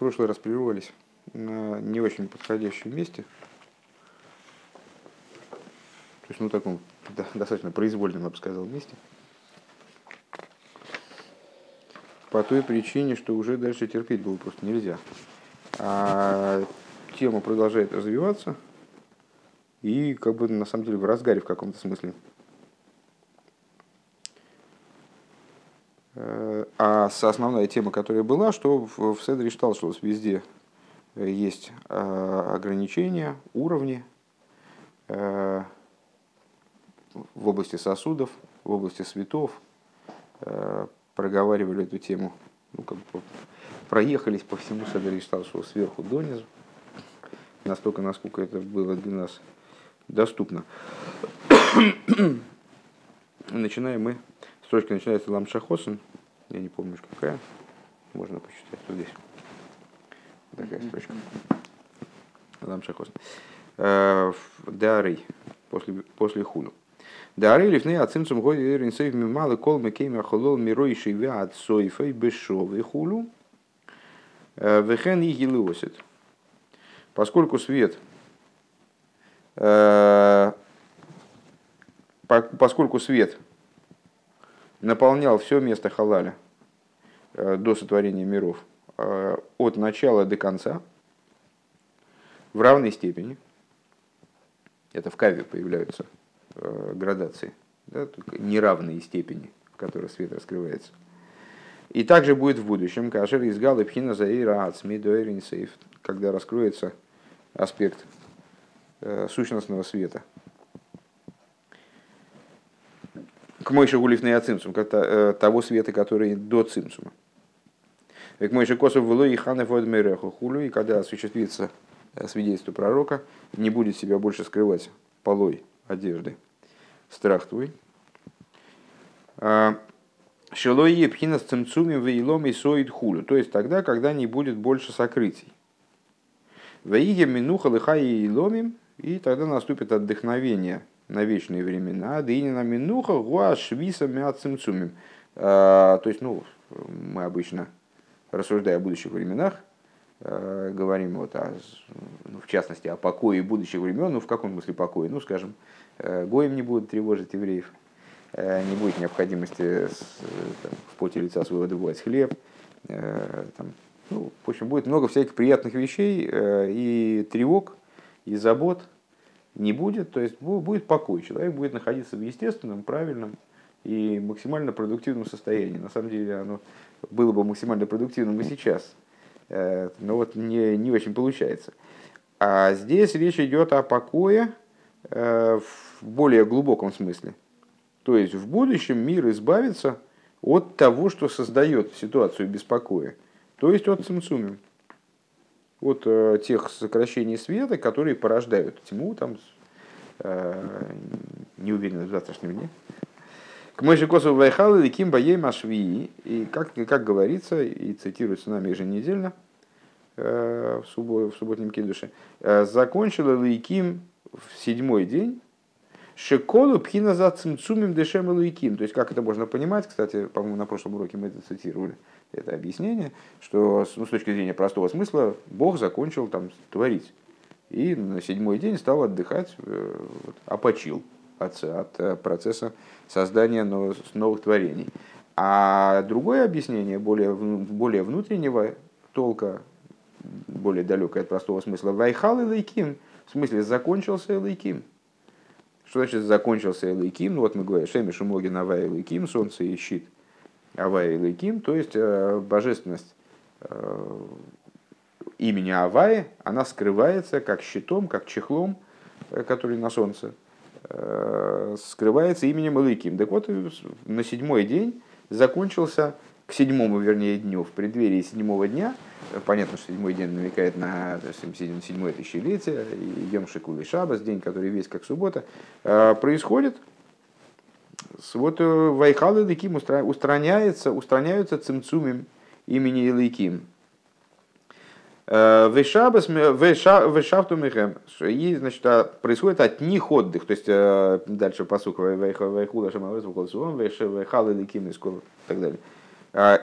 прошлый раз прервались на не очень подходящем месте. То есть, ну, таком да, достаточно произвольном, я бы сказал, месте. По той причине, что уже дальше терпеть было просто нельзя. А тема продолжает развиваться и как бы на самом деле в разгаре в каком-то смысле. Э, а основная тема, которая была, что в Седре что везде э, есть э, ограничения, уровни в области сосудов, в области светов. Проговаривали эту тему, ну, как бы проехались по всему Седре что сверху донизу, настолько, насколько это было для нас доступно. Начинаем мы Строчка начинается Ламшахосен. Я не помню, какая. Можно посчитать вот здесь. Такая строчка. Ламшахосен. Э, Дарей. После, после хуну. Дарей лифней ацимцум годи ринсейв мималы кол мекейм ахолол мирой шивя от сойфой бешовый хулу. Э, вехен и гилиосит. Поскольку свет э, поскольку свет наполнял все место халаля э, до сотворения миров э, от начала до конца в равной степени. Это в каве появляются э, градации, да, неравные степени, в которых свет раскрывается. И также будет в будущем, кашер из галы пхина заира ацми когда раскроется аспект сущностного света – к Мойше Гулифный Ацимцум, как э, того света, который до Цимцума. К Мойше Косов было и Ханы Водмереху Хулю, и когда осуществится э, свидетельство пророка, не будет себя больше скрывать полой одежды. Страх твой. А, Шелой епхина с цимцумим вейлом и соид хулю. То есть тогда, когда не будет больше сокрытий. Ваиге минуха лыха и ломим, и тогда наступит отдохновение на вечные времена. Дынина минуха гуа швиса мяцимцумим. А, то есть, ну, мы обычно, рассуждая о будущих временах, а, говорим вот о, ну, в частности о покое будущих времен, ну в каком смысле покое? Ну, скажем, э, гоем не будут тревожить евреев, э, не будет необходимости там, в поте лица своего добывать хлеб, э, там, ну, в общем, будет много всяких приятных вещей и тревог, и забот, не будет, то есть будет покой, человек будет находиться в естественном, правильном и максимально продуктивном состоянии. На самом деле оно было бы максимально продуктивным и сейчас, э, но вот не, не очень получается. А здесь речь идет о покое э, в более глубоком смысле. То есть в будущем мир избавится от того, что создает ситуацию беспокоя, то есть от цимцумим от э, тех сокращений света, которые порождают тьму, там, э, не уверен в завтрашнем дне. К мой же косу вайхал и ким боей машви. И как, как говорится, и цитируется нами еженедельно э, в, суббо, в субботнем кидуше, э, закончила Лейким в седьмой день Шеколу пхина за цимцумим дешем луиким. То есть, как это можно понимать, кстати, по-моему, на прошлом уроке мы это цитировали, это объяснение, что ну, с точки зрения простого смысла Бог закончил там творить. И на седьмой день стал отдыхать, э, вот, опочил от, от э, процесса создания новых, новых творений. А другое объяснение, более, более внутреннего толка, более далекое от простого смысла, вайхал и лейким, в смысле закончился лейким. Что значит закончился Элейким? Ну вот мы говорим, Шеми Шумогин Авай Элейким, солнце и щит Авай Элейким, то есть э, божественность э, имени Авай, она скрывается как щитом, как чехлом, э, который на солнце, скрывается именем Элейким. Так вот, на седьмой день закончился, к седьмому, вернее, дню, в преддверии седьмого дня – Понятно, что седьмой день намекает на седьмое тысячелетие, и Йом Шикулы Шабас, день, который весь как суббота, происходит. Вот э, Вайхал и Ликим устраняется, устраняются цимцумим имени Иликим. Э, вешафту михем. И, значит, а, происходит от них отдых. То есть, э, дальше посук Вайхула Шамавес, Вайхал и Ликим, и так далее.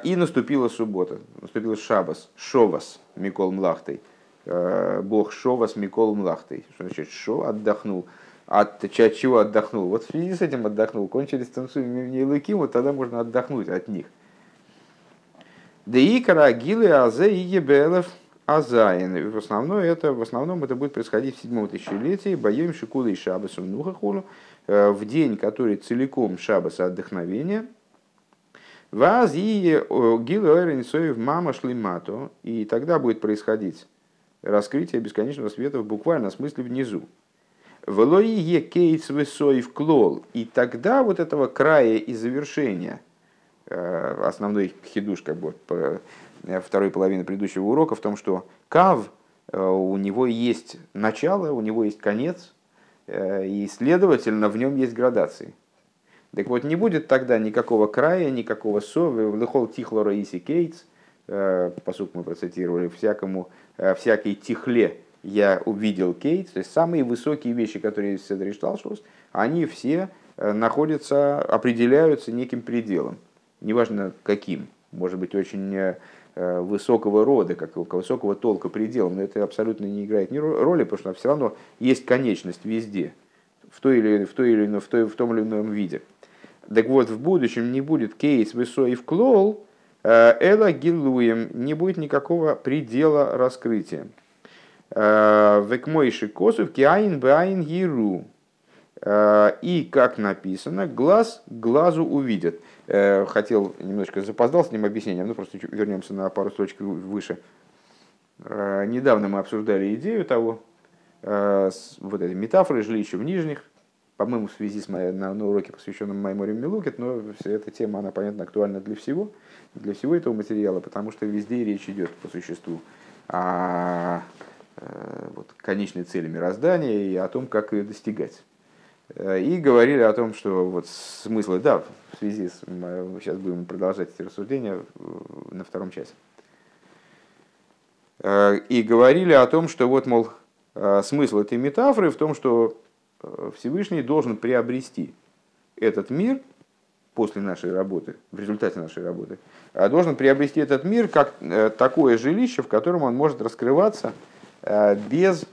И наступила суббота, наступил Шабас, Шовас, Микол Млахтой. Бог Шовас, Микол Млахтой. Что значит Шо? Отдохнул. От, от чего отдохнул? Вот в связи с этим отдохнул. Кончились танцуемые лыки, вот тогда можно отдохнуть от них. Деикара Агилы Азе и Ебелев Азайн. В основном, это, в основном это будет происходить в седьмом тысячелетии. Боем Шикулы и Шабасу Нухахулу. Э, в день, который целиком Шабаса отдохновения – Ваз и Гилуэренсоев мама шлимато. И тогда будет происходить раскрытие бесконечного света в буквальном смысле внизу. Велоие кейтс высоев клол. И тогда вот этого края и завершения, э, основной хидуш как бы э, второй половины предыдущего урока в том, что кав, э, у него есть начало, у него есть конец, и, следовательно, в нем есть градации. Так вот, не будет тогда никакого края, никакого совы, лыхол тихло раиси кейтс, посук мы процитировали, всякому, всякой тихле я увидел кейтс, то есть самые высокие вещи, которые есть в Седри Шталшус, они все э, находятся, определяются неким пределом, неважно каким, может быть очень высокого рода, как высокого толка пределом, но это абсолютно не играет ни роли, потому что все равно есть конечность везде, в, той или, в, той или в, той, в том или ином виде. Так вот, в будущем не будет кейс высой в клол, э, эла гилуем, не будет никакого предела раскрытия. Э, Векмойши косов киаин баин гиру. Э, и, как написано, глаз глазу увидят. Хотел немножко запоздал с ним объяснением, ну просто вернемся на пару строчек выше. Недавно мы обсуждали идею того, вот этой метафоры жилища в нижних, по-моему, в связи с моей, на, на уроке, посвященном Майморе Милукет, но вся эта тема, она, понятно, актуальна для всего, для всего этого материала, потому что везде речь идет по существу о э, вот, конечной цели мироздания и о том, как ее достигать. Э, и говорили о том, что вот смыслы, да, в связи с... Мы сейчас будем продолжать эти рассуждения на втором часе. Э, и говорили о том, что вот, мол, смысл этой метафоры в том, что Э, Всевышний должен приобрести этот мир после нашей работы, в результате нашей работы, а должен приобрести этот мир как э, такое жилище, в котором он может раскрываться э, без,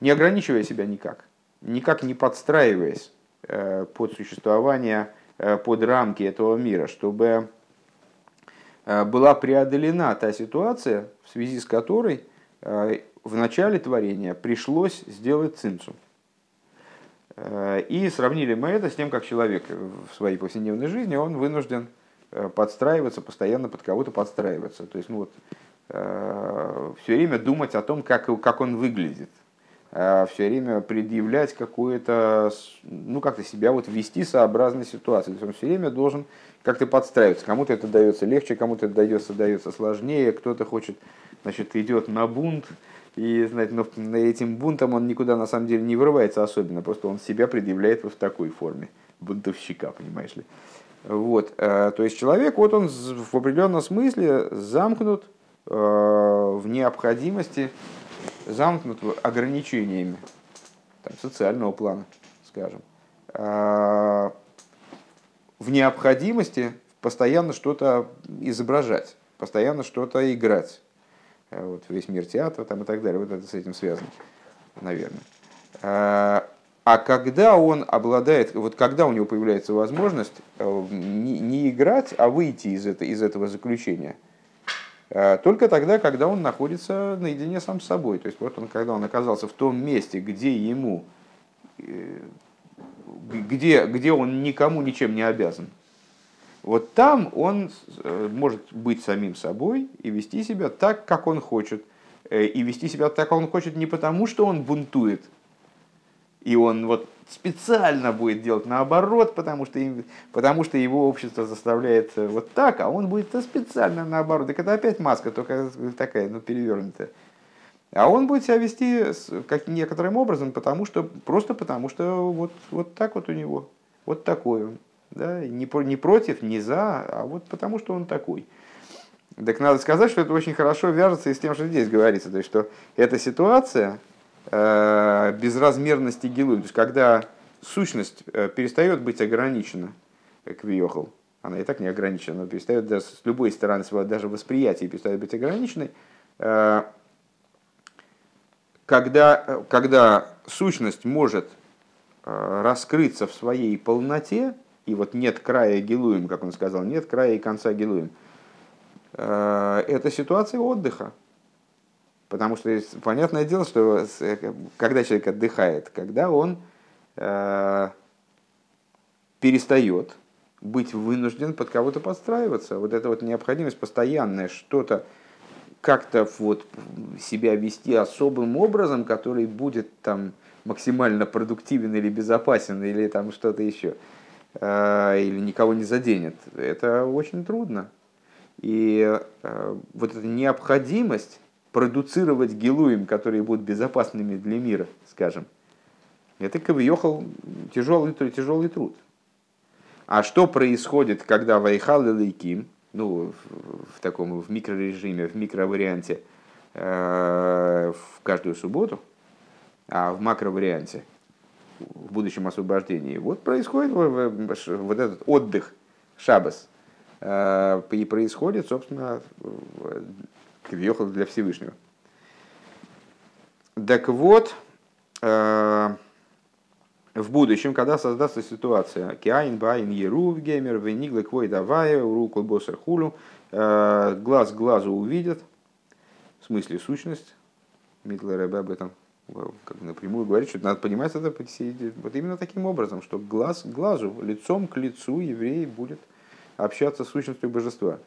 не ограничивая себя никак, никак не подстраиваясь под существование, под рамки этого мира, чтобы была преодолена та ситуация, в связи с которой в начале творения пришлось сделать цинцу. Э, и сравнили мы это с тем, как человек в своей повседневной жизни, он вынужден э, подстраиваться, постоянно под кого-то подстраиваться. То есть, ну вот, э, все время думать о том, как, как он выглядит. Все время предъявлять какое-то, ну как-то себя вот вести сообразной ситуации. То есть он все время должен как-то подстраиваться. Кому-то это дается легче, кому-то это дается, дается сложнее, кто-то хочет, значит, идет на бунт, и знаете, но этим бунтом он никуда на самом деле не вырывается особенно, просто он себя предъявляет вот в такой форме бунтовщика, понимаешь ли. Вот, э, то есть человек, вот он в определенном смысле замкнут э, в необходимости, замкнут ограничениями там, социального плана, скажем, э, в необходимости постоянно что-то изображать, постоянно что-то играть Э, вот, весь мир театра там, и так далее. Вот это с этим связано, наверное. А, когда он обладает, вот когда у него появляется возможность э, не, не играть, а выйти из, это, из этого заключения, э, только тогда, когда он находится наедине сам с собой. То есть вот он, когда он оказался в том месте, где ему, где, где он никому ничем не обязан, вот там он э, может быть самим собой и вести себя так, как он хочет. Э, и вести себя так, как он хочет не потому, что он бунтует, и он вот специально будет делать наоборот, потому что, потому что его общество заставляет э, вот так, а он будет специально наоборот. Так это опять маска, только такая, ну, перевернутая. А он будет себя вести как некоторым образом, потому что, просто потому что вот, вот так вот у него, вот такой он. Да? Не, не против, не за, а вот потому что он такой. Так надо сказать, что это очень хорошо вяжется и с тем, что здесь говорится. То есть, что эта ситуация безразмерности гилу, то есть когда сущность э, перестает быть ограничена, как вьехал, она и так не ограничена, но перестает даже с любой стороны своего даже восприятия перестает быть ограниченной, э, когда, когда сущность может э, раскрыться в своей полноте, и вот нет края Гилуем, как он сказал, нет края и конца Гилуем, э, это ситуация отдыха. Потому что понятное дело, что когда человек отдыхает, когда он перестает быть вынужден под кого-то подстраиваться. Вот эта вот необходимость постоянная что-то как-то вот себя вести особым образом, который будет там максимально продуктивен или безопасен, или там что-то еще, а, или никого не заденет. Это очень трудно. И а, вот эта необходимость продуцировать гилуем, которые будут безопасными для мира, скажем, это ковьехал тяжелый, тяжелый труд. А что происходит, когда Вайхал и Лейким, ну, в, в таком в микрорежиме, в микроварианте, э, в каждую субботу, а в макроварианте, в будущем освобождении, вот происходит вот этот отдых, шабас, э, и происходит, собственно, квьехал для Всевышнего. Так вот, э, в будущем, когда создастся ситуация, Киайн Байн Ерув Геймер, Вениглы Квой Давая, Руку Босер Хулю, э, глаз глазу увидят, в смысле сущность, Митлер об этом как напрямую говорит, что надо понимать это вот именно таким образом, что глаз к глазу, лицом к лицу еврей будет общаться с сущностью божества.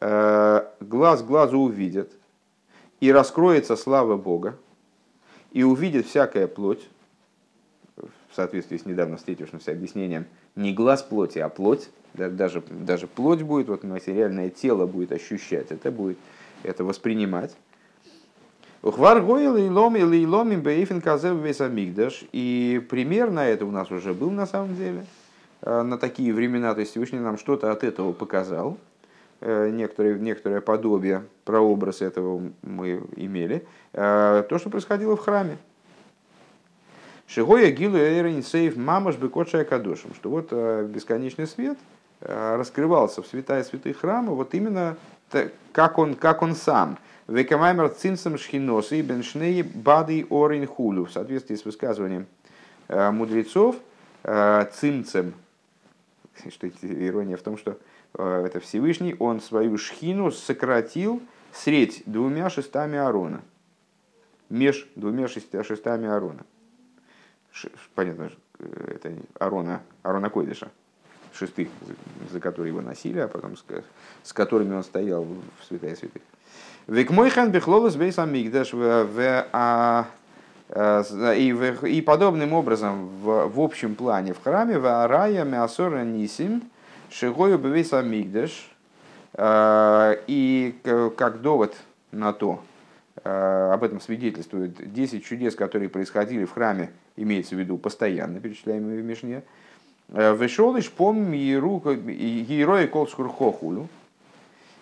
Э, глаз глазу увидят, и раскроется слава Бога, и увидит всякая плоть, в соответствии с недавно встретившимся объяснением, не глаз плоти, а плоть, даже, даже плоть будет, вот материальное тело будет ощущать, это будет это воспринимать. Ухвар гойл и лом весь амигдаш. И пример на это у нас уже был на самом деле. Э, на такие времена, то есть Всевышний нам что-то от этого показал. Э, некоторые, некоторое подобие, прообраз этого мы имели. Э, то, что происходило в храме. Шигоя гилу эйрин сейф мамаш бекотшая кадушем. Что вот э, бесконечный свет раскрывался в святая святых храма вот именно как он, как он сам. Векамаймер цинсом шхиносы и беншней бады орин хулю. В соответствии с высказыванием мудрецов, цинцем, что ирония в том, что это Всевышний, он свою шхину сократил средь двумя шестами Арона. Меж двумя шестами Арона понятно, это Арона, Арона Койдыша, шестых, за которые его носили, а потом с, с которыми он стоял в святая святых. Век мой хан бехлолос бейс амигдаш а, а, и, и подобным образом в, в общем плане в храме в арая мясора нисим шигою бейс амигдаш а, и как довод на то, об этом свидетельствуют 10 чудес, которые происходили в храме имеется в виду постоянно перечисляемые в Мишне, э, Вышел лишь пом героя Колсхурхохулю,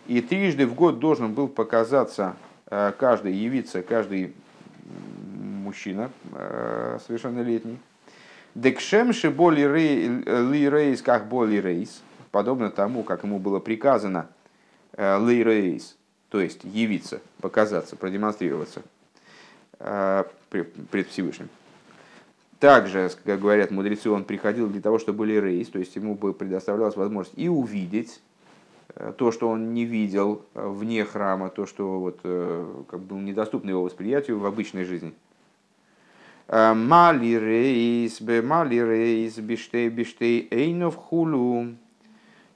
и трижды в год должен был показаться э, каждый, явиться каждый мужчина э, совершеннолетний. Декшемши боли рейс, как боли рейс, подобно тому, как ему было приказано ли рейс, то есть явиться, показаться, продемонстрироваться пред Всевышним. Также, как говорят мудрецы, он приходил для того, чтобы были то есть ему бы предоставлялась возможность и увидеть э, то, что он не видел э, вне храма, то, что вот, э, как было недоступно его восприятию в обычной жизни. Мали рейс, бе мали рейс, биштей, биштей, эйнов хулу,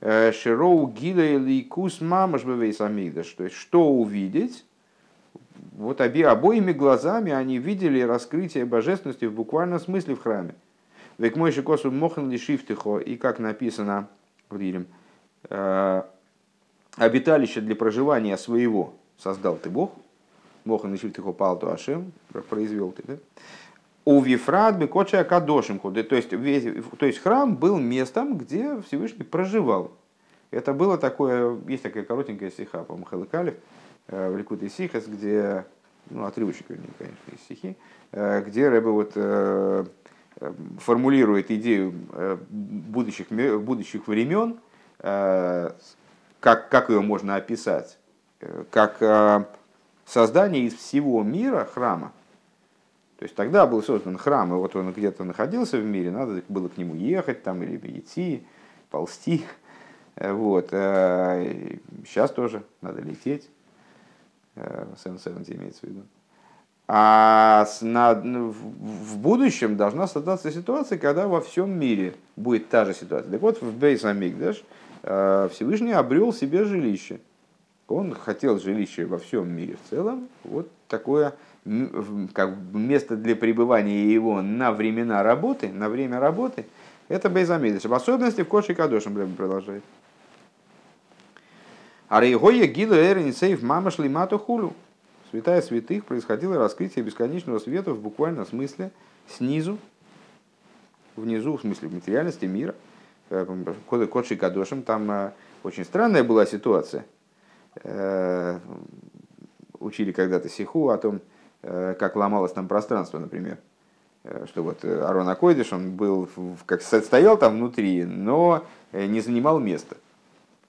широу гилей ликус мамаш бевейс амигдаш. То есть, что увидеть, вот обе, обоими глазами они видели раскрытие божественности в буквальном смысле в храме. Век мой шикосу мохан лишифтихо, и как написано в Рилем, э, обиталище для проживания своего создал ты Бог, мохан лишифтихо палту ашем, произвел ты, да? У Вифрат Бекоча Кадошим, то есть, весь, то есть храм был местом, где Всевышний проживал. Это было такое, есть такая коротенькая стиха, по-моему, Халыкалев, Э, в Ликут и Сихас, где, ну, отрывочек, конечно, из стихи, э, где Рэбе вот э, формулирует идею будущих, будущих времен, как, как ее можно описать? Как создание из всего мира храма. То есть тогда был создан храм, и вот он где-то находился в мире, надо было к нему ехать там или идти, ползти. Вот. Сейчас тоже надо лететь. Сэн имеется в виду. А ну, в будущем должна создаться ситуация, когда во всем мире будет та же ситуация. Так вот, в Бейс Амигдаш э, Всевышний обрел себе жилище. Он хотел жилище во всем мире в целом. Вот такое как место для пребывания его на времена работы, на время работы, это Бейс Амигдаш. В особенности в Коши Кадошем продолжает. А Рейгоя Гилу Эрин Мама Шлимату Хулю святая святых происходило раскрытие бесконечного света в буквальном смысле снизу, внизу, в смысле материальности мира. Э, Кодши Кадошем, там э, очень странная была ситуация. Э, учили когда-то Сиху о том, как ломалось там пространство, например. Что вот Арон Акойдыш, он был, как стоял там внутри, но не занимал места.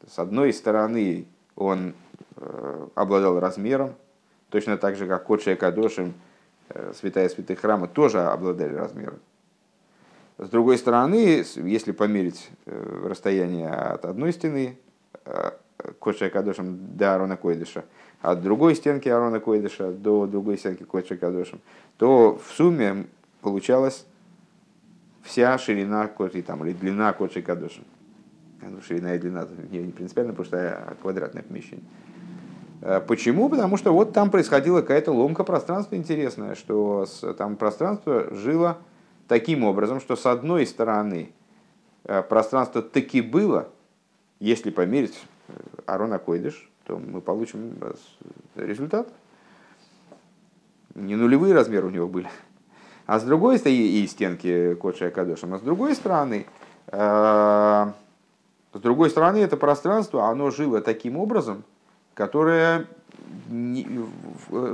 С одной стороны, он обладал размером, Точно так же, как Кодша и Кадошим, э, святая святых храма, тоже обладали размером. С другой стороны, если померить э, расстояние от одной стены э, Кодша и Кадошим до Арона Койдыша, от другой стенки Арона Койдыша до другой стенки Кодша и Кадошим, то в сумме получалась вся ширина Кодши, там, или длина Кодши и Кадошим. Ну, ширина и длина не, не принципиально, потому что квадратное помещение. Э, почему? Потому что вот там происходила какая-то ломка пространства интересная, что там пространство жило таким образом, что с одной стороны э, пространство таки было, если померить э, Арона Койдыш, то мы получим результат. Не нулевые размеры у него были. А с другой стороны, и стенки Кодша Акадошем, а с другой стороны, с другой стороны, это пространство, оно жило таким образом, которое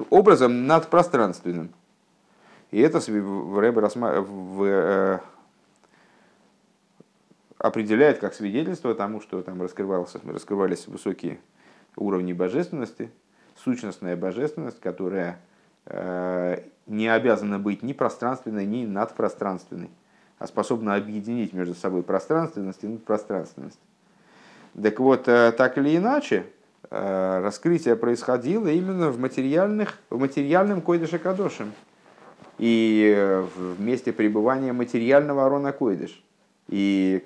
образом надпространственным. И это в Рэбе в, э, определяет как свидетельство тому, что там раскрывался, раскрывались высокие уровни божественности, сущностная божественность, которая э, не обязана быть ни пространственной, ни надпространственной, а способна объединить между собой пространственность и надпространственность. Так вот, э, так или иначе, Э, раскрытие происходило именно в, материальных, в материальном койдыше кадошем и в месте пребывания материального арона койдыш. И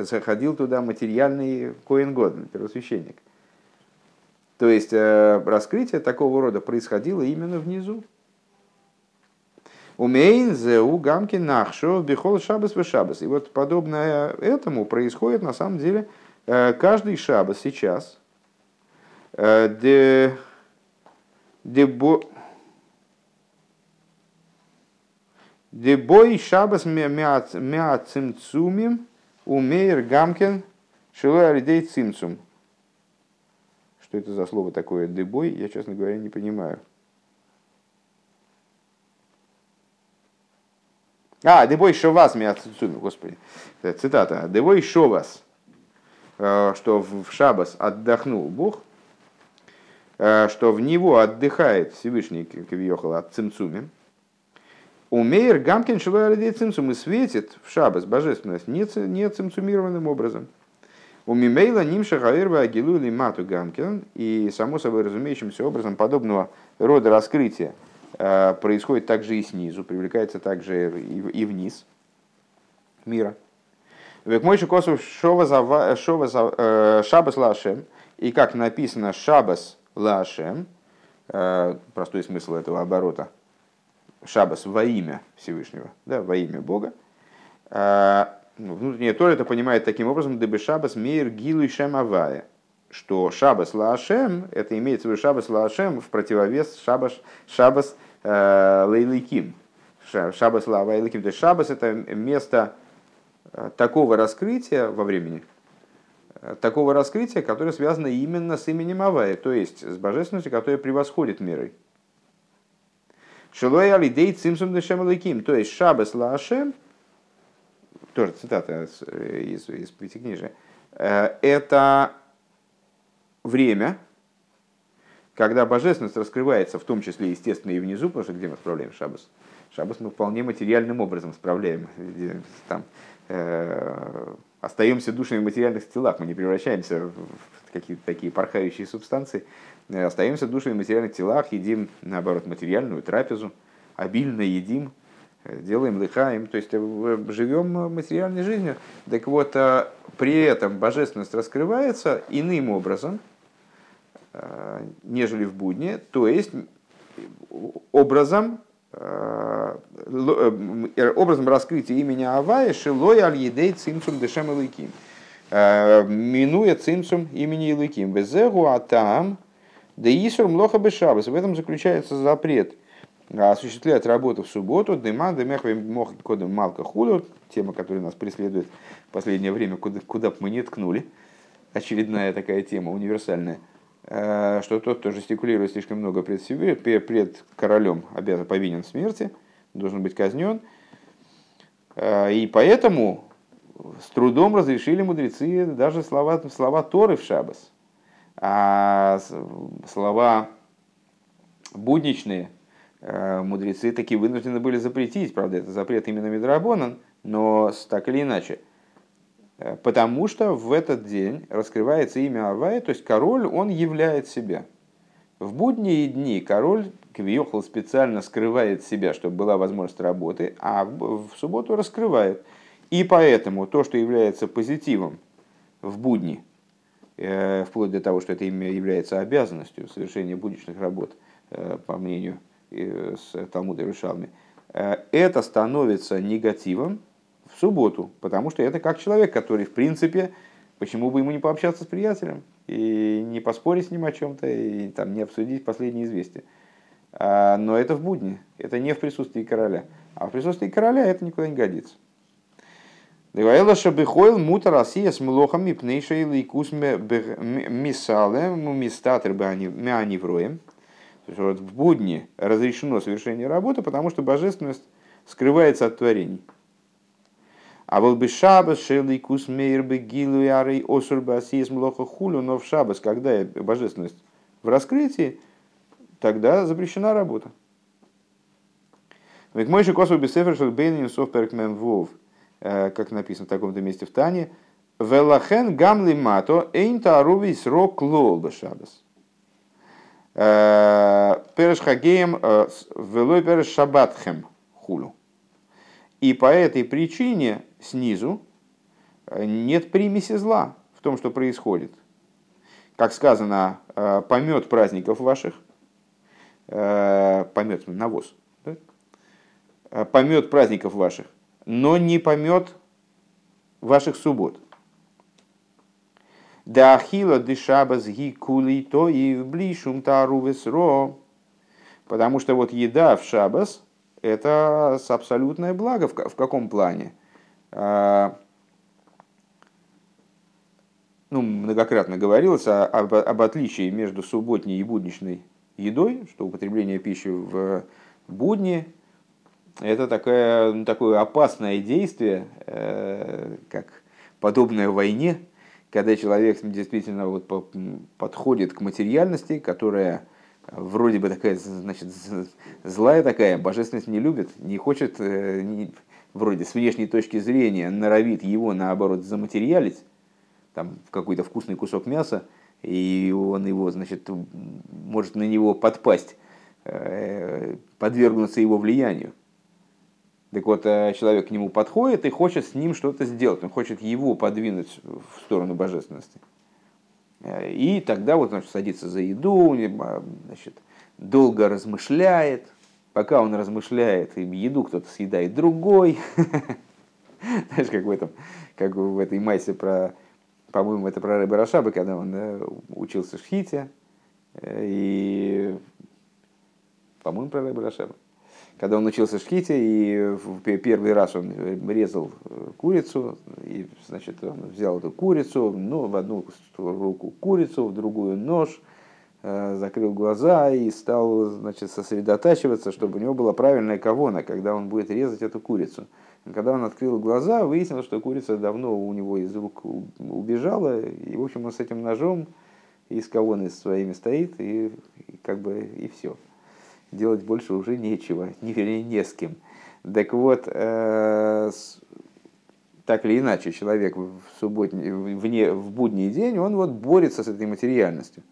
заходил туда материальный коин год, первосвященник. То есть э, раскрытие такого рода происходило именно внизу. Умейн у гамки нахшо бихол шабас в шабас. И вот подобное этому происходит на самом деле каждый шабас сейчас – де, де, бо, де бой шабас мя цимцумим умеер гамкен шилой цимцум. Что это за слово такое дебой, я, честно говоря, не понимаю. А, дебой шовас мя цимцумим, господи. Цитата. Дебой шовас, что в шабас отдохнул Бог – Э, что в него отдыхает Всевышний Кавиохал от Цимцуми, Умеер Гамкин Шилуалидей Цимцум и светит в шабас божественность не цимцумированным образом. У Мимейла Нимша Хаирва Агилу Мату Гамкин и само собой разумеющимся образом подобного рода раскрытия э, происходит также и снизу, привлекается также и вниз мира. Век мой косов э, шабас лашем, и как написано шабас лашем, э, простой смысл этого оборота, шабас во имя Всевышнего, да, во имя Бога. Э, ну, внутренняя Тора это понимает таким образом, дабы шабас мир гилу и шем авая, что шабас лашем, это имеется в виду шабас лашем в противовес шабас, шабас э, лейликим, шабас лавайликим, то есть шабас это место э, такого раскрытия во времени – такого раскрытия, которое связано именно с именем Авая, то есть с божественностью, которая превосходит миры. Шилой алидей цимсум дешем лаким, то есть шабас лашем, тоже цитата из, из Пятикнижия, это время, когда божественность раскрывается, в том числе, естественно, и внизу, потому что где мы справляем шабас? Шабас мы вполне материальным образом справляем. Там, э, остаемся душами в материальных телах, мы не превращаемся в какие-то такие порхающие субстанции, э, остаемся душами в материальных телах, едим, наоборот, материальную трапезу, обильно едим, э, делаем лыхаем, то есть э, живем материальной жизнью. Так вот, при этом божественность раскрывается иным образом – Э, нежели в будни, то есть образом, э, э, образом раскрытия имени Авая Шилой Аль Едей Цимсум Дешем Илыким. Минуя Цимсум имени Илыким. Безегу Атам да Исур Млоха Бешабас. В этом заключается запрет осуществлять работу в субботу, дымехве мох кодом малка худу, тема, которая нас преследует в последнее время, куда, куда бы мы не ткнули, очередная такая тема, универсальная – Э, что тот, кто жестикулирует слишком много пред, себе, пред королем, обязан, повинен в смерти, должен быть казнен. Э, и поэтому с трудом разрешили мудрецы даже слова, слова Торы в Шабас. А слова будничные мудрецы таки вынуждены были запретить. Правда, это запрет именно Медрабонан, но так или иначе – Э, потому что в этот день раскрывается имя Авая, то есть король, он являет себя. В будние дни король Квиохал специально скрывает себя, чтобы была возможность работы, а в субботу раскрывает. И поэтому то, что является позитивом в будни, э, вплоть до того, что это имя является обязанностью совершения будничных работ, э, по мнению с Талмуда Рушалми, это становится негативом, в субботу, потому что это как человек, который, в принципе, почему бы ему не пообщаться с приятелем и не поспорить с ним о чем-то, и там, не обсудить последние известия. А, но это в будни, это не в присутствии короля. А в присутствии короля это никуда не годится. Деваэла шабихойл мута Россия с млохами пнейша или кус мисале мистатер мяневроем. Вот в будни разрешено совершение работы, потому что божественность скрывается от творений. А был бы шабас, шелый кус мейр бы гилу и арей осур бы лоха хулю, но в шабас, когда божественность в раскрытии, тогда запрещена работа. Ведь мой косу бесефер шел бейнин софперкмен вов, э, как написано в таком-то месте в Тане, Велахен гамли мато эйн тааруви срок лол бешабас. Э, переш хагеем э, велой переш шабатхем хулю. И по этой причине снизу э, нет примеси зла в том, что происходит. Как сказано, э, помет праздников ваших, э, помет, навоз, да? помет праздников ваших, но не помет ваших суббот. Да ахила дышабас ги кули то и в блишум тару ро. Потому что вот еда в шабас – это абсолютное благо. В каком плане? А, ну, многократно говорилось об, об отличии между субботней и будничной едой, что употребление пищи в будни – это такое, такое опасное действие, э, как подобное войне, когда человек действительно вот подходит к материальности, которая вроде бы такая, значит, злая такая, божественность не любит, не хочет, э, не, вроде с внешней точки зрения норовит его, наоборот, заматериалить, там, в какой-то вкусный кусок мяса, и он его, значит, может на него подпасть, э, подвергнуться его влиянию. Так вот, э, человек к нему подходит и хочет с ним что-то сделать, он хочет его подвинуть в сторону божественности. Э, и тогда вот значит, садится за еду, значит, долго размышляет, пока он размышляет, еду кто-то съедает другой. Знаешь, как в этом, как в этой майсе про, по-моему, это про Рэба Рашаба, когда он учился в Шхите, э, и, по-моему, про Рэба Рашаба. Когда он учился в Шхите, и первый раз он резал э, курицу, и, значит, он взял эту курицу, ну, в одну руку курицу, в другую нож, э, закрыл глаза и стал значит, сосредотачиваться, чтобы у него была правильная кавона, когда он будет резать эту курицу. Когда он открыл глаза, выяснилось, что курица давно у него из рук убежала, и, в общем, он с этим ножом и с кавоной своими стоит, и, и как бы и все. Делать больше уже нечего, не, вернее, не с кем. Так вот, э, с, так или иначе, человек в, субботний, вне, в будний день, он вот борется с этой материальностью.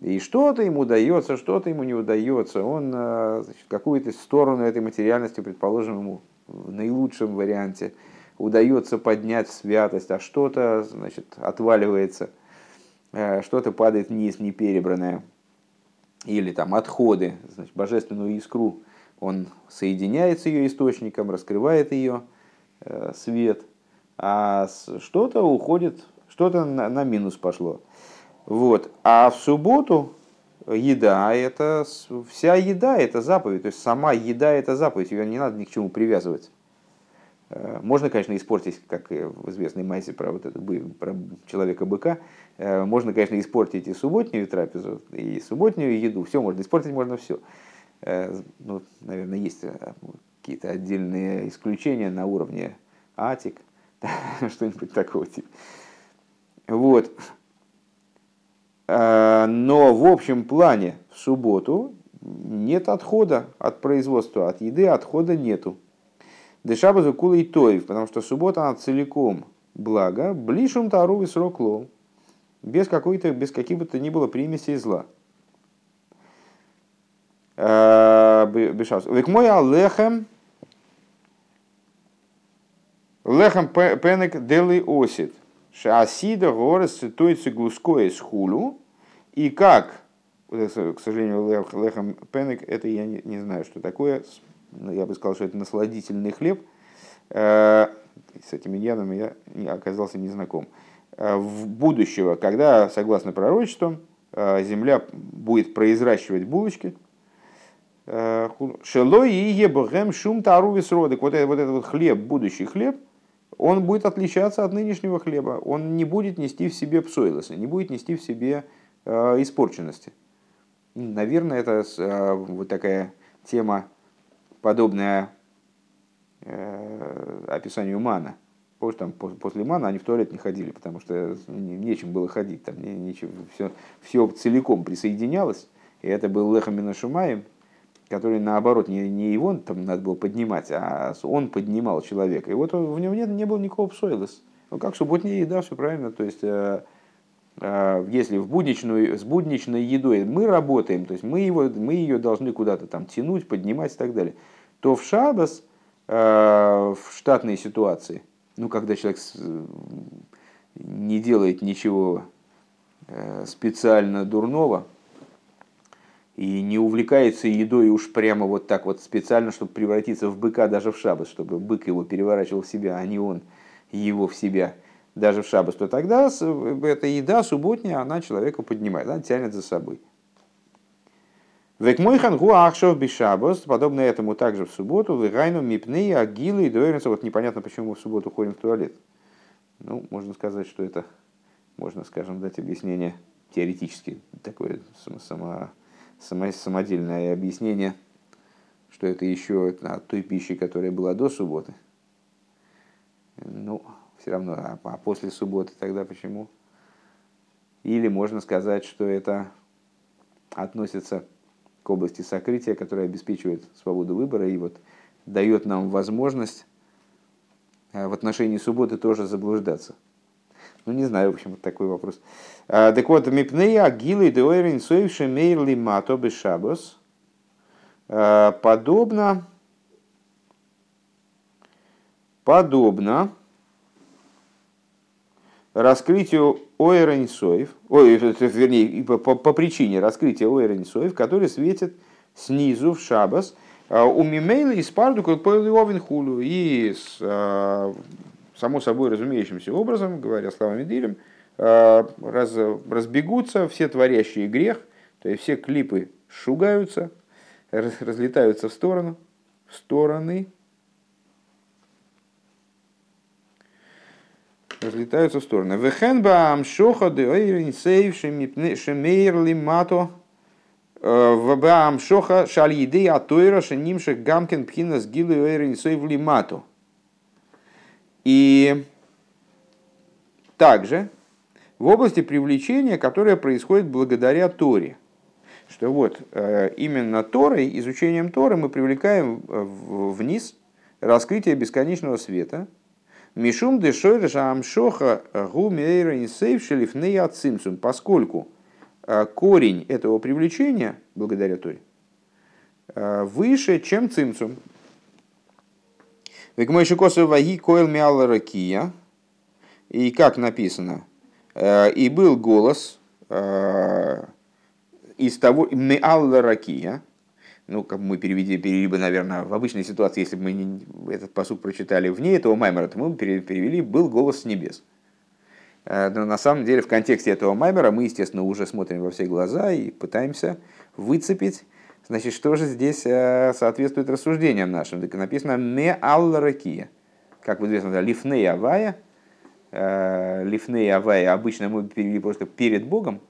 И что-то ему удается, что-то ему не удается. Он э, какую-то сторону этой материальности, предположим, ему в наилучшем варианте удается поднять святость, а что-то значит, отваливается, э, что-то падает вниз неперебранное. Или там отходы, значит, божественную искру, он соединяет с ее источником, раскрывает ее э, свет, а что-то уходит, что-то на, на минус пошло. Вот. А в субботу еда это вся еда это заповедь, то есть сама еда это заповедь, ее не надо ни к чему привязывать. Э, можно, конечно, испортить, как в известной майсе про, вот это, про человека-быка, э, можно, конечно, испортить и субботнюю трапезу, и субботнюю еду, все можно, испортить можно все. Э, ну, наверное, есть какие-то отдельные исключения на уровне атик, что-нибудь такого типа. Вот. Но в общем плане в субботу нет отхода от производства, от еды отхода нету. Дешабазу кула и тоев, потому что суббота она целиком благо, блишум тару и срок лов, без, какой-то, без каких бы то ни было примесей зла. Э. Век мой алехем, лехем пенек дели осит. Шасида горес цитуется глуское с хулю. И как, к сожалению, лехам пенек, это я не, не знаю, что такое. Я бы сказал, что это насладительный хлеб. Э, с этими ядами я оказался незнаком. Э, в будущего, когда, согласно пророчествам, э, земля будет произращивать булочки, Шелой и ебогем шум тару висродок. Вот, вот этот вот хлеб, будущий хлеб – он будет отличаться от нынешнего хлеба. Он не будет нести в себе псойлоса, не будет нести в себе э, испорченности. Наверное, это э, вот такая тема, подобная э, описанию мана. Потому что там после мана они в туалет не ходили, потому что нечем было ходить, там нечем, все, все целиком присоединялось. И это был Лехамина Шумаем, который наоборот не, не его там надо было поднимать, а он поднимал человека. И вот в нем нет, не было никакого псойлос. Ну, как субботняя еда, все правильно. То есть, э, если в будничную, с будничной едой мы работаем, то есть мы, его, мы ее должны куда-то там тянуть, поднимать и так далее, то в шабас, э, в штатной ситуации, ну, когда человек не делает ничего э, специально дурного, и не увлекается едой уж прямо вот так вот специально, чтобы превратиться в быка даже в шабас, чтобы бык его переворачивал в себя, а не он его в себя даже в шабас, то тогда эта еда субботняя, она человека поднимает, она тянет за собой. Век мой хангу ахшов бишабос, подобно этому также в субботу, вегайну мипны, агилы и доверенцы. Вот непонятно, почему мы в субботу ходим в туалет. Ну, можно сказать, что это, можно, скажем, дать объяснение теоретически, такое само, самодельное объяснение, что это еще от той пищи, которая была до субботы. Ну, все равно, а, а после субботы тогда почему? Или можно сказать, что это относится к области сокрытия, которая обеспечивает свободу выбора и вот дает нам возможность а, в отношении субботы тоже заблуждаться. Ну, не знаю, в общем, вот такой вопрос. А, так вот, мипнея агилы деойрин соевши мейрли мато бешабос. А, подобно, подобно раскрытию Ойренсоев, ой, вернее, по, по, по причине раскрытия Ойренсоев, который светит снизу в шабас, а, у Мимейла и Спарду, как хулу, и само собой разумеющимся образом, говоря словами Дилем, э, раз, разбегутся все творящие грех, то есть все клипы шугаются, разлетаются в сторону, в стороны, разлетаются в стороны. Вехенба амшоха де шемейр лимато в Баам Шоха Шаль Еды Атойра Шанимших Гамкин Пхина с Гилу в Лимату. И также в области привлечения, которое происходит благодаря Торе. Что вот э, именно Торой, изучением Торы мы привлекаем вниз раскрытие бесконечного света. Мишум дешойреша амшоха гумейра инсейв шелифнея цимсум. Поскольку э, корень этого привлечения, благодаря Торе, э, выше, чем цимсум. Векмойши косу ваги койл мяла ракия. И как написано, э, и был голос из того, меалла ракия, ну, как мы перевели, перевели бы, наверное, в обычной ситуации, если бы мы не, этот посуд прочитали вне этого маймера, то мы бы перевели «был голос с небес». Э, но на самом деле в контексте этого маймера мы, естественно, уже смотрим во все глаза и пытаемся выцепить, значит, что же здесь э, соответствует рассуждениям нашим. Так написано «ме алла ракия». Как известно, да, «лифней авая». Э, «Лифней авая» обычно мы перевели просто «перед Богом»,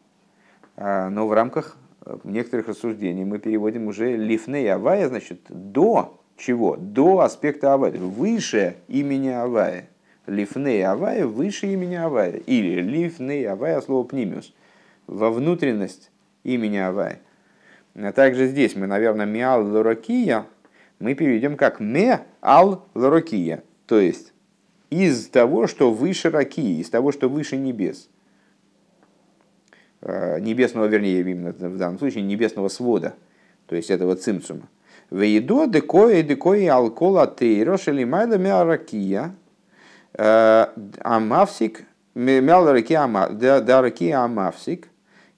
но в рамках некоторых рассуждениях мы переводим уже лифней авая, значит, до чего? До аспекта авая, выше имени авая. Лифней авая выше имени авая. Или лифней авая, слово пнимиус, во внутренность имени авая. А также здесь мы, наверное, миал лоракия, мы переведем как ме ал лоракия, то есть из того, что выше ракии, из того, что выше небес. Э, небесного, вернее, именно в данном случае небесного свода, то есть этого цимцума. Вейдо декоя декоя алкола тейро шелимайда миаракия э, амавсик мяларакия амавсик.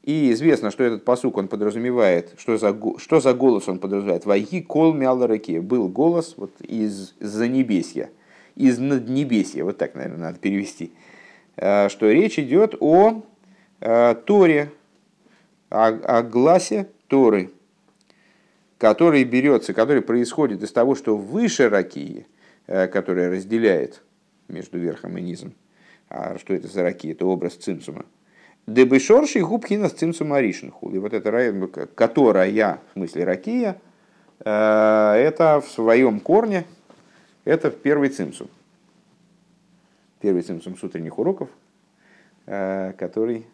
И известно, что этот посук он подразумевает, что за, что за голос он подразумевает. Вайги кол мялараки. Был голос вот из за небесья, из наднебесья, вот так, наверное, надо перевести. Э, что речь идет о Торе, о, о гласе Торы, который берется, который происходит из того, что выше ракии, э, которая разделяет между верхом и низом. А что это за ракия? Это образ цимсума. Дебешорши губхина с цимсума ришнху. И вот эта, которая, в смысле ракия, э, это в своем корне, это первый цимсум. Первый цимсум с утренних уроков, который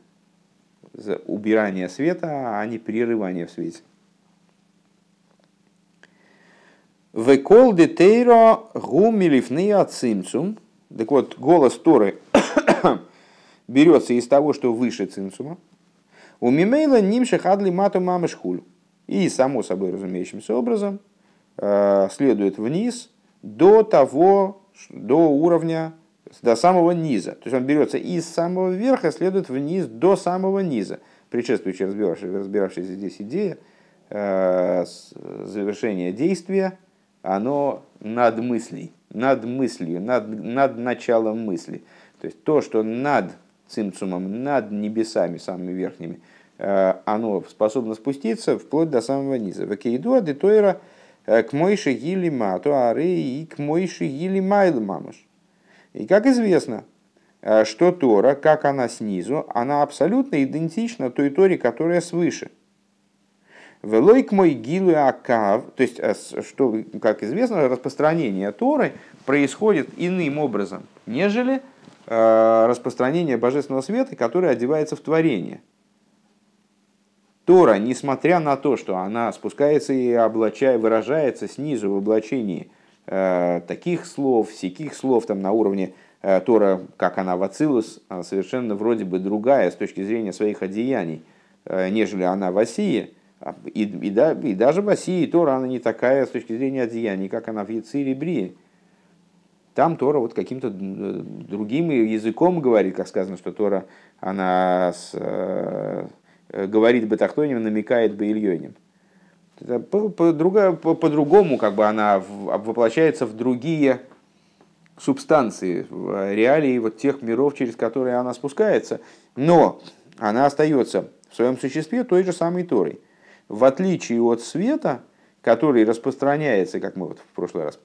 убирание света, а не прерывание в свете. Векол детейро гумилифния цимцум. Так вот, голос Торы берется из того, что выше цимцума. У мимейла нимши хадли мату мамышхуль. И, само собой разумеющимся образом, э, следует вниз до того, до уровня до самого низа. То есть он берется из самого верха, следует вниз до самого низа. Предшествующая разбиравшаяся, разбиравшаяся здесь идея э, завершения действия, оно над мыслей, над мыслью, над, над началом мысли. То есть то, что над цимцумом, над небесами самыми верхними, э, оно способно спуститься вплоть до самого низа. Вакейду адитойра э, к мойши гили мату ары и к мойши гили мамаш. И как известно, э, что Тора, как она снизу, она абсолютно идентична той Торе, которая свыше. Велойк мой гилу акав, то есть, э, что, как известно, распространение Торы происходит иным образом, нежели э, распространение божественного света, которое одевается в творение. Тора, несмотря на то, что она спускается и облачая, выражается снизу в облачении таких слов, всяких слов там на уровне э, Тора, как она в Ацилус, она совершенно вроде бы другая с точки зрения своих одеяний, э, нежели она в Осии. А, и, и, да, и даже в Осии Тора она не такая с точки зрения одеяний, как она в Яцире Брии. Там Тора вот каким-то другим языком говорит, как сказано, что Тора она с, э, говорит бы тахтоним, намекает бы Ильёним по, по, по, по-другому как бы она воплощается в другие субстанции, в реалии вот тех миров, через которые она спускается, но она остается в своем существе той же самой Торой. В отличие от света, который распространяется, как мы вот в прошлый раз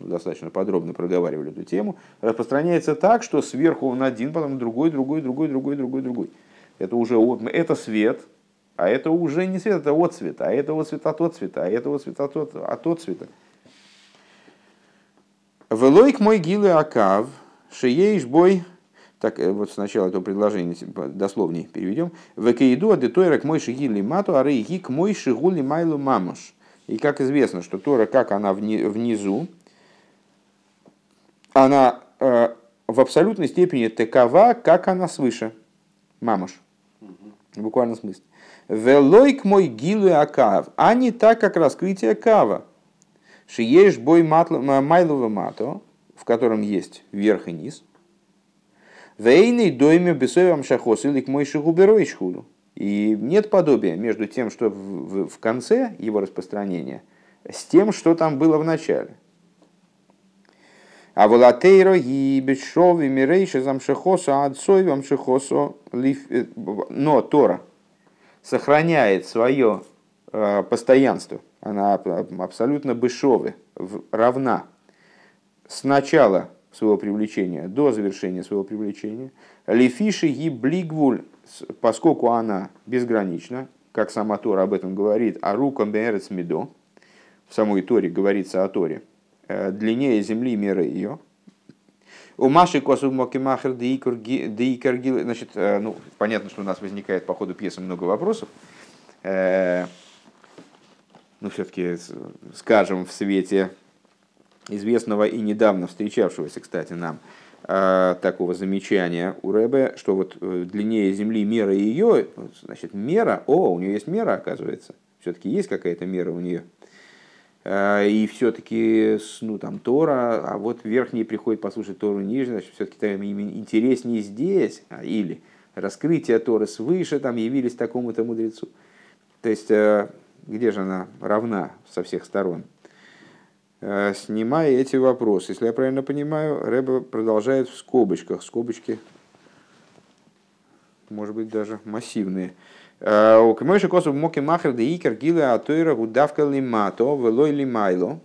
достаточно подробно проговаривали эту тему, распространяется так, что сверху он один, потом другой, другой, другой, другой, другой, другой. Это уже это свет, А это уже не свет, это отцвет, а это отцвет от отцвета, а это отцвет от, от, от отцвета. Велойк мой гилы акав, шееиш бой, так вот сначала это предложение дословнее переведем. Векаиду адетойрак мой шигили мату, а рейги к мой шигули майлу мамуш. И как известно, что Тора, как она внизу, она э, в абсолютной степени такова, как она свыше. Мамуш. В буквальном смысле. Велойк мой гилу акав, а не так, как раскрытие кава. Шиеш бой майлова мато, в котором есть верх и низ. Вейный дойме бесоевам шахос или к мой шагуберой шхуду. И нет подобия между тем, что в, в, в конце его распространения, с тем, что там было в начале. А волатейро и бешови мирейши замшехосо отцой вамшехосо э, но Тора сохраняет свое э, постоянство. Она абсолютно бешовы, равна с начала своего привлечения до завершения своего привлечения. Лифиши и блигвуль, поскольку она безгранична, как сама Тора об этом говорит, а рукам берец медо, в самой Торе говорится о Торе, э, длиннее земли мира ее. У Маши Косу Мокимахер Дейкаргил, значит, э, ну, понятно, что у нас возникает по ходу пьесы много вопросов. Э, ну, все-таки, скажем, в свете известного и недавно встречавшегося, кстати, нам э, такого замечания у Рэбе, что вот длиннее Земли мера ее, значит, мера, о, у нее есть мера, оказывается, все-таки есть какая-то мера у нее. Э, и все-таки, ну, там, Тора, а вот верхний приходит послушать Тору нижний, значит, все-таки там интереснее здесь, а, или раскрытие Торы свыше, там явились такому-то мудрецу. То есть, где же она равна со всех сторон? Э, снимая эти вопросы. Если я правильно понимаю, Рэба продолжает в скобочках. Скобочки, может быть, даже массивные. Э, у Камойши Косов Моки Махер де Икер Гила Атойра Гудавка Лимато Велой Лимайло.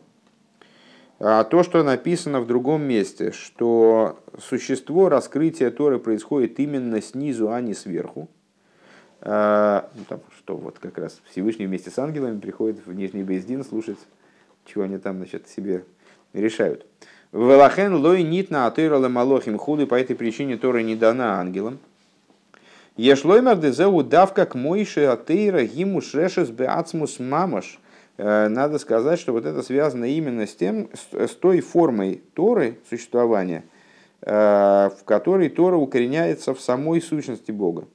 А то, что написано в другом месте, что существо раскрытия Торы происходит именно снизу, а не сверху. Э, ну, там, что вот как раз Всевышний вместе с ангелами приходит в Нижний Бейздин слушать чего они там значит, себе решают. Велахен лой нит на атырала малохим худы, по этой причине Тора не дана ангелам. Ешлоймер дезеу давка к мойше атыра гиму шешес беацмус мамаш. Э, надо сказать, что вот это связано именно с тем, с той формой Торы существования, э, в которой Тора укореняется в самой сущности Бога.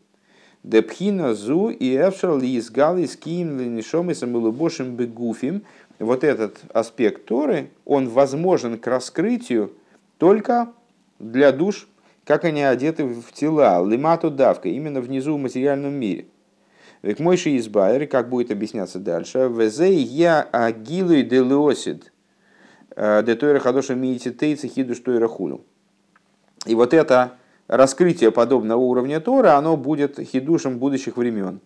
Депхина зу и эфшал изгал ским ленишом и самолубошим бегуфим – вот этот аспект Торы, он возможен к раскрытию только для душ, как они одеты в тела, лимату давка, именно внизу в материальном мире. Век мойши избайр, как будет объясняться дальше, везей я агилуй де леосид, э, де тойра хадоша миити тейцы хидуш тойра хулю. И вот это раскрытие подобного уровня Тора, оно будет хидушем будущих времен,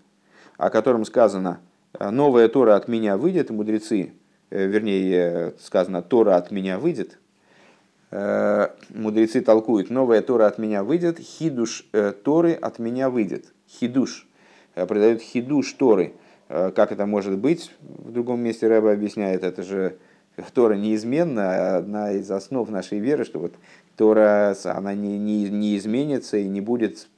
о котором сказано, новая Тора от меня выйдет, мудрецы Э, вернее, сказано, Тора от меня выйдет, э, мудрецы толкуют, новая Тора от меня выйдет, хидуш э, Торы от меня выйдет. Хидуш. Придают хидуш Торы. Как это может быть? В другом месте Рэба объясняет, это же Тора неизменна, одна из основ нашей веры, что вот Тора, она не, не, не изменится и не будет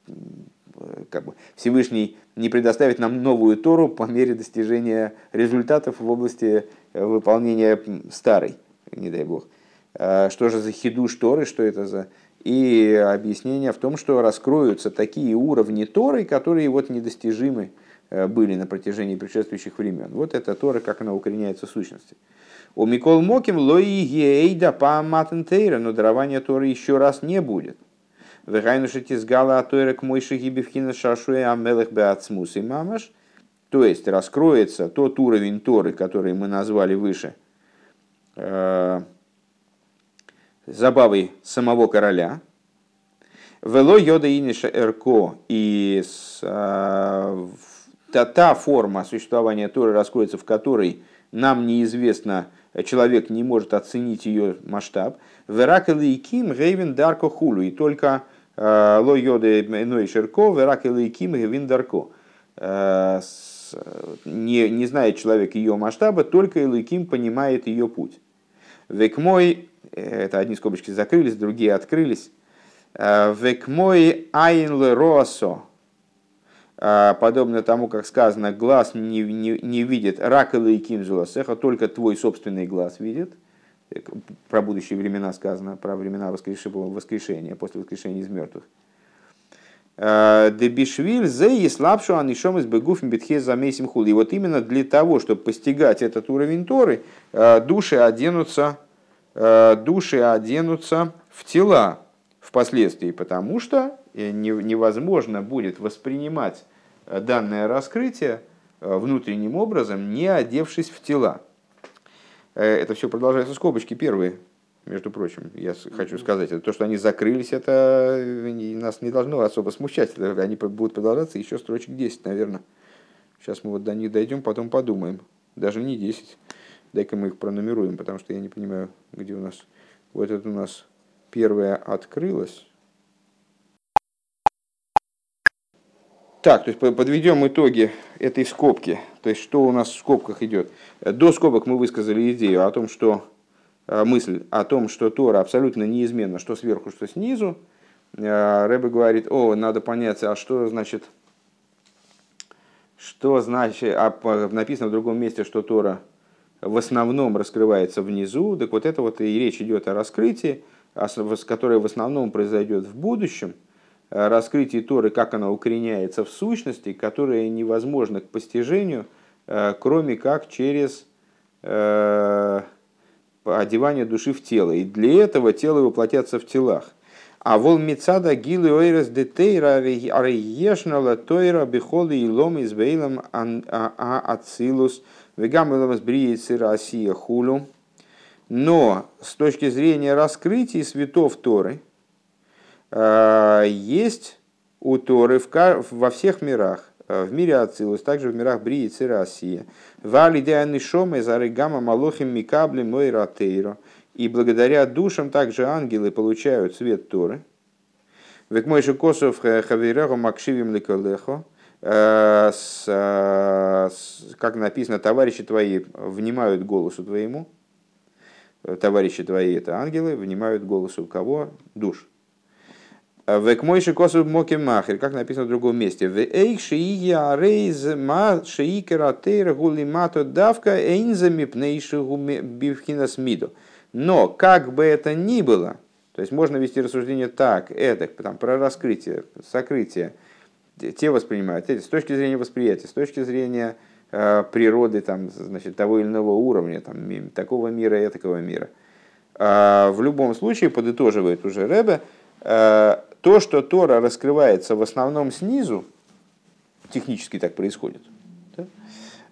как бы, Всевышний не предоставит нам новую Тору по мере достижения результатов в области э, выполнения старой, не дай бог. А что же за хидуш Торы, что это за... И объяснение в том, что раскроются такие уровни Торы, которые вот недостижимы э, были на протяжении предшествующих времен. Вот это Тора, как она укореняется в сущности. У Микол Моким лои ейда па но дарования Торы еще раз не будет. Вегайну шатизгала атойрек мойши амелех беацмус и мамаш. То есть раскроется тот уровень Торы, который мы назвали выше, э, забавой самого короля. Вело йода иниша эрко и э, та, та форма существования Торы раскроется, в которой нам неизвестно, человек не может оценить ее масштаб. Веракел и Ким Рейвен Дарко Хулу. И только Ло йоды иной ширко, верак или ким вин дарко. С не, не знает человек ее масштаба, только Илыким понимает ее путь. Век мой, это одни скобочки закрылись, другие открылись. Век мой айн леросо, подобно тому, как сказано, глаз не, не, не видит рак Илыким зуласеха, только твой собственный глаз видит. Про будущие времена сказано, про времена воскрешения, после воскрешения из мертвых. Дебишвиль зе и слабшу анишом из бегуф битхе замесим хули. И вот именно для того, чтобы постигать этот уровень Торы, э, души оденутся, э, души оденутся в тела впоследствии, потому что э, невозможно будет воспринимать данное раскрытие внутренним образом, не одевшись в тела. Это все продолжается скобочки первые между прочим, я хочу сказать, это то, что они закрылись, это э, нас не должно особо смущать. Они будут продолжаться еще строчек 10, наверное. Сейчас мы вот до них дойдем, потом подумаем. Даже не 10. Дай-ка мы их пронумеруем, потому что я не понимаю, где у нас... Вот это у нас первое открылось. Так, то есть подведем итоги этой скобки. То есть что у нас в скобках идет. До скобок мы высказали идею о том, что Э, мысль о том, что Тора абсолютно неизменна, что сверху, что снизу, э, Рэбе говорит, о, надо понять, а что значит, что значит, а написано в другом месте, что Тора в основном раскрывается внизу, так вот это вот и речь идет о раскрытии, которое в основном произойдет в будущем, раскрытии Торы, как она укореняется в сущности, которое невозможно к постижению, э, кроме как через одевание души в тело. И для этого тело воплотятся в телах. А вол мецада гилы ойрес детейра ареешнала тойра бихоли и лом из бейлом а ацилус вегам илом сбриется Россия хулу. Но с точки зрения раскрытия светов Торы, э, есть у Торы во всех мирах в мире Ацилус, также в мирах Брии и Цирасия. Вали Дианишоме Зарыгама Малохим Микабли Мойратейро. И благодаря душам также ангелы получают свет Торы. Век же косов хаверехо макшивим ликолехо. Э, э, как написано, товарищи твои внимают голосу твоему. Товарищи твои это ангелы, внимают голосу кого? Душ. Век мойши косу моки махер, как написано в другом месте. В эйх шиия рейз ма шиикера тейра гули мато давка эйнзами пнейши бивхина смиду. Но, как бы это ни было, то есть можно вести рассуждение так, это, там, про раскрытие, сокрытие, те воспринимают, эти, с точки зрения восприятия, с точки зрения э, природы там, значит, того или иного уровня, там, такого мира и такого мира. А в любом случае, подытоживает уже Рэбе, э, то, что Тора раскрывается в основном снизу, технически так происходит, да,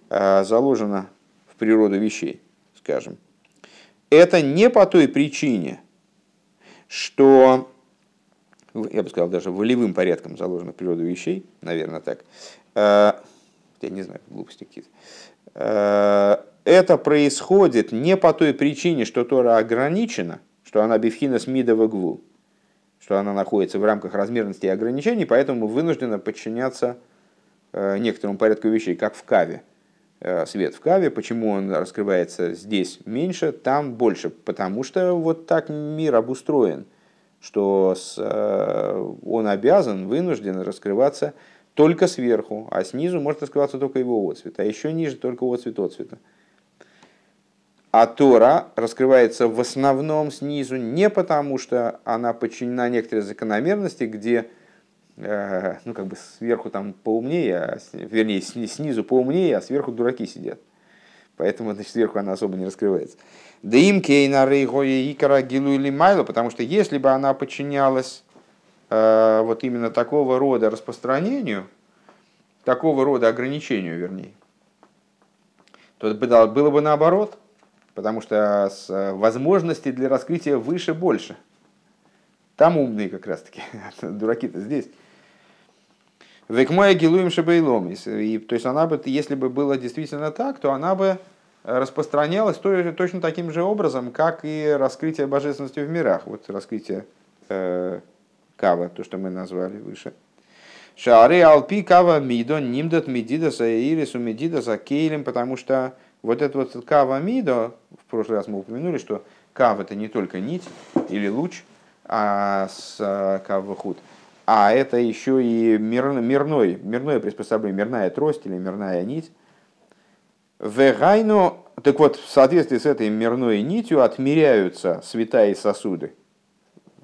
а, заложено в природу вещей, скажем, это не по той причине, что, я бы сказал, даже волевым порядком заложено в природу вещей, наверное, так, а, я не знаю, глупости какие-то, а, это происходит не по той причине, что Тора ограничена, что она бифхина с мидова гвул, что она находится в рамках размерности и ограничений, поэтому вынуждена подчиняться э, некоторому порядку вещей, как в каве. Э, свет в каве, почему он раскрывается здесь меньше, там больше, потому что вот так мир обустроен, что э, он обязан, вынужден раскрываться только сверху, а снизу может раскрываться только его отцвет, а еще ниже только отцвет отцвета. А Тора раскрывается в основном снизу не потому, что она подчинена некоторой закономерности, где э, ну, как бы сверху там поумнее, а, вернее, снизу поумнее, а сверху дураки сидят. Поэтому значит, сверху она особо не раскрывается. Да им кейна икара гилу или майло, потому что если бы она подчинялась э, вот именно такого рода распространению, такого рода ограничению, вернее, то было бы наоборот – потому что э, возможностей для раскрытия выше больше. Там умные как раз таки, дураки-то здесь. Векмоя гилуем шабейлом. И, то есть она бы, если бы было действительно так, то она бы распространялась точно таким же образом, как и раскрытие божественности в мирах. Вот раскрытие э, Кава, то, что мы назвали выше. Шары алпи кава мидо нимдат медидаса ирису медидаса кейлем, потому что вот это вот кава мидо, в прошлый раз мы упомянули, что кав это не только нить или луч, а с э, кава худ, а это еще и мир, мирной, мирное приспособление, мирная трость или мирная нить. Вегайно, так вот, в соответствии с этой мирной нитью отмеряются святая сосуды.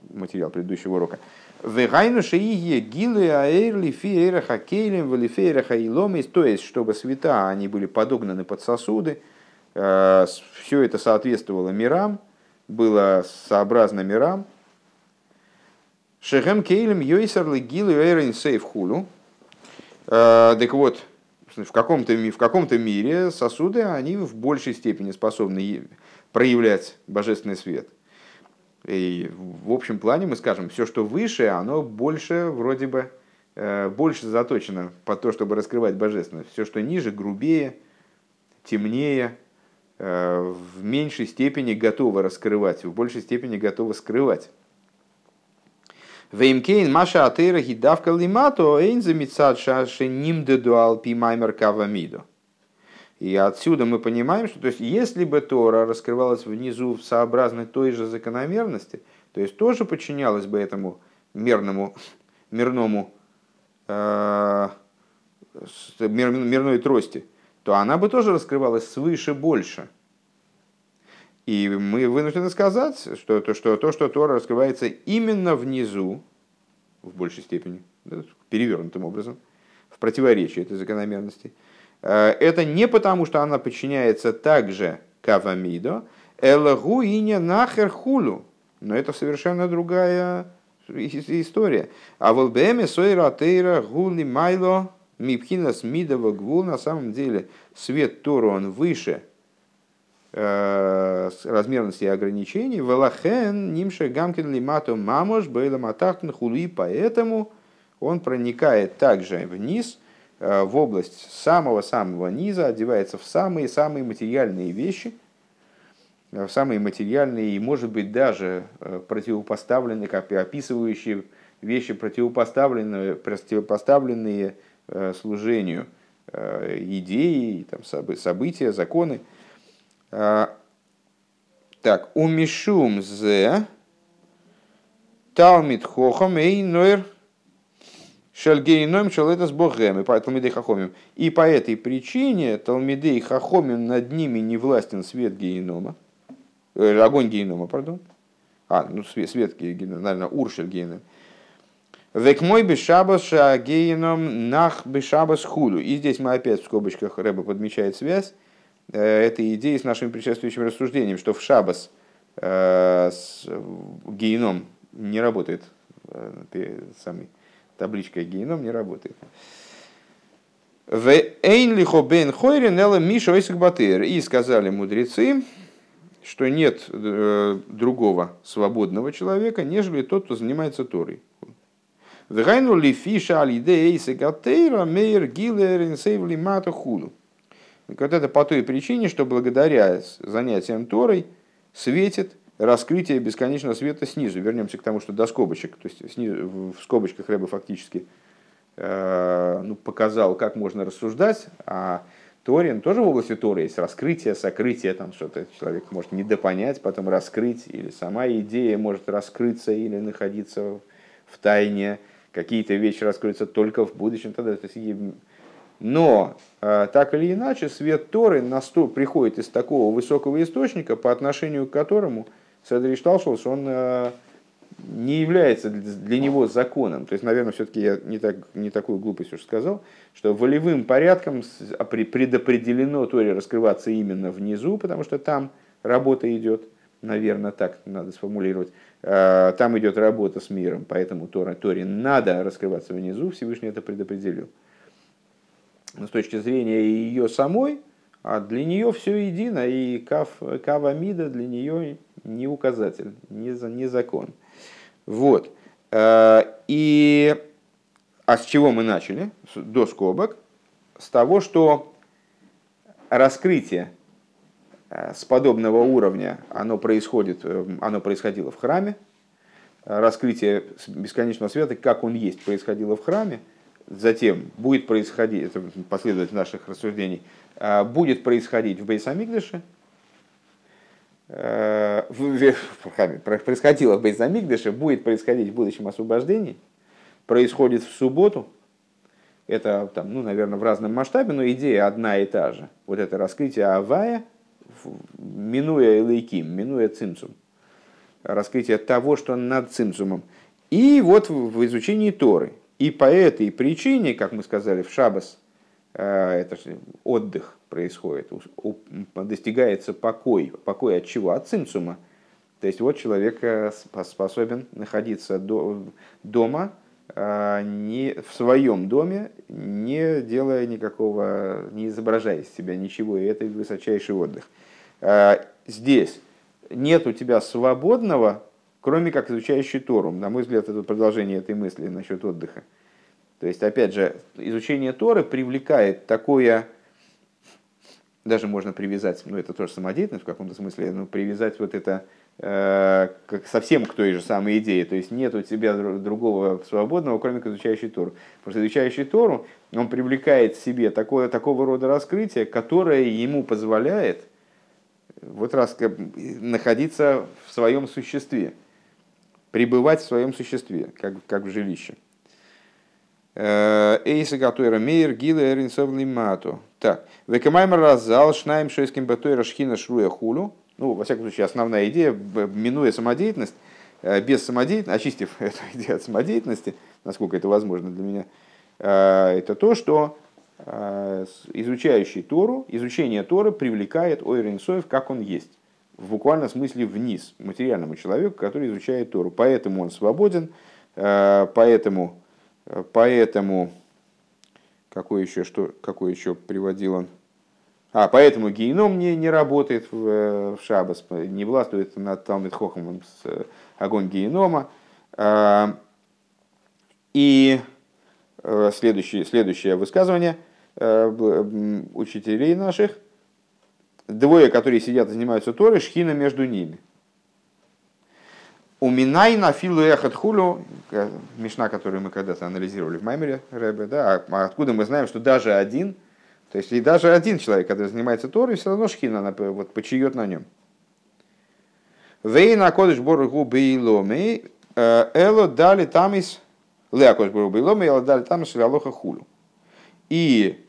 Материал предыдущего урока. Вегайну шиие гилы аэрли фиэра хакейлем валифеера хаиломис, то есть, чтобы света, они были подогнаны под сосуды, э, все это соответствовало мирам, было сообразно мирам. Шехем кейлем йойсерли гилы эйрен сейф хулу. Э, так вот, в каком-то, в каком-то мире сосуды, они в большей степени способны проявлять божественный свет. И в общем плане мы скажем, все, что выше, оно больше вроде бы э, больше заточено под то, чтобы раскрывать божественность. Все, что ниже, грубее, темнее, э, в меньшей степени готово раскрывать, в большей степени готово скрывать. Веймкейн Маша Атейра Гидавка Лимато Эйнза Мицад Шаши Нимдедуал Пимаймер Кавамидо. И отсюда мы понимаем, что то есть, если бы Тора раскрывалась внизу в сообразной той же закономерности, то есть тоже подчинялась бы этому мерному, мирному, э, мир, мирной трости, то она бы тоже раскрывалась свыше больше. И мы вынуждены сказать, что то, что, то, что Тора раскрывается именно внизу, в большей степени, перевернутым образом, в противоречии этой закономерности – это не потому, что она подчиняется также кавамидо, элагу и не нахер хулу. Но это совершенно другая история. А в ЛБМ сойра тейра гули майло мипхина смидова гвул на самом деле свет Тору он выше э, размерности и ограничений. Велахен нимше гамкин лимато мамош бейлам атахтн хули, поэтому он проникает также вниз – Э, в область самого-самого низа, одевается в самые-самые материальные вещи, э, в самые материальные и, может быть, даже э, противопоставленные, как описывающие вещи, противопоставленные, противопоставленные служению идеи, там, события, законы. Так, умишум зе талмит хохам эй нойр Шальгейном шалета с богем, и по Талмидей Хахомим. И по этой причине Талмидей Хахомим над ними не властен свет генома, э, огонь генома, пардон. А, ну свет, свет генома, наверное, уршель геном. Век мой бешабас шагейном нах бешабас худу. И здесь мы опять в скобочках Рэба подмечает связь э, этой идеи с нашим предшествующим рассуждением, что в шабас э, геном не работает э, самый табличка геном не работает. И сказали мудрецы, что нет э, другого свободного человека, нежели тот, кто занимается Торой. Вегайну ли фиша алидейса гатейра мейр гилер инсейвли мата худу. Вот это по той причине, что благодаря занятиям Торой светит раскрытие бесконечного света снизу. Вернемся к тому, что до скобочек, то есть снизу, в скобочках Рэба фактически э, ну, показал, как можно рассуждать, а Торин тоже в области Торы есть раскрытие, сокрытие, там что-то человек может недопонять, потом раскрыть, или сама идея может раскрыться или находиться в тайне, какие-то вещи раскроются только в будущем. Тогда, то есть, но э, так или иначе, свет Торы наступ, приходит из такого высокого источника, по отношению к которому Седри Шталшус, он э, не является для него законом. То есть, наверное, все-таки я не, так, не такую глупость уж сказал, что волевым порядком предопределено Торе раскрываться именно внизу, потому что там работа идет, наверное, так надо сформулировать. Э, там идет работа с миром, поэтому Торе, Торе надо раскрываться внизу, Всевышний это предопределил. Но с точки зрения ее самой, а для нее все едино, и кав, кавамида для нее не указатель, не, не закон. Вот. Э, и, а с чего мы начали? До скобок. С того, что раскрытие э, с подобного уровня, оно, происходит, э, оно происходило в храме. Раскрытие бесконечного света, как он есть, происходило в храме. Затем будет происходить, это последовательность наших рассуждений, а, будет происходить в Бейсамикдыше, э, происходило в Бейсамикдыше, будет происходить в будущем освобождении, происходит в субботу, это, там, ну, наверное, в разном масштабе, но идея одна и та же. Вот это раскрытие Авая, минуя Элейким, минуя Цимцум. Раскрытие того, что над Цимцумом. И вот в изучении Торы. И по этой причине, как мы сказали, в Шабас э, это отдых происходит, достигается покой. Покой от чего? От цимцума. То есть вот человек э, способен находиться дома, а, не в своем доме, не делая никакого, не изображая из себя ничего, и это высочайший отдых. Здесь нет у тебя свободного, кроме как изучающий Тору. На мой взгляд, это продолжение этой мысли насчет отдыха. То есть, опять же, изучение Торы привлекает такое, даже можно привязать, ну это тоже самодеятельность в каком-то смысле, но привязать вот это Э, как совсем к той же самой идее. То есть нет у тебя другого свободного, кроме как изучающий Тору. Потому что изучающий Тору, он привлекает в себе такое, такого рода раскрытие, которое ему позволяет вот раз находиться в своем существе, пребывать в своем существе, как, как в жилище. Э, Эйса Гатуэра Мейер Гила Эринсов Лимату. Так. Векамаймер разал шнаем шойским батуэра шхина шруя хулю ну, во всяком случае, основная идея, минуя самодеятельность, э, без самодеятельности, очистив эту идею от самодеятельности, насколько это возможно для меня, э, это то, что изучающий Тору, изучение Торы привлекает Ойренсоев, как он есть. В буквальном смысле вниз, материальному человеку, который изучает Тору. Поэтому он свободен, поэтому, поэтому какой еще, что, какой еще приводил он? А, поэтому геном не, не работает в, э, в Шабас, не властвует над Талмит Хохомом с э, огонь генома. И э, следующее, следующее высказывание учителей наших. Двое, которые сидят и занимаются Торой, шхина между ними. У Минай на филу эхат хулю, мешна, которую мы когда-то анализировали в Маймере, Рэбе, да, а откуда мы знаем, что даже один – то есть и даже один человек, который занимается Торой, все равно шхина она вот, почиет на нем. Вейна кодыш боргу бейломи э, эло дали тамис леа кодыш боргу бейломи эло дали тамис хулю. И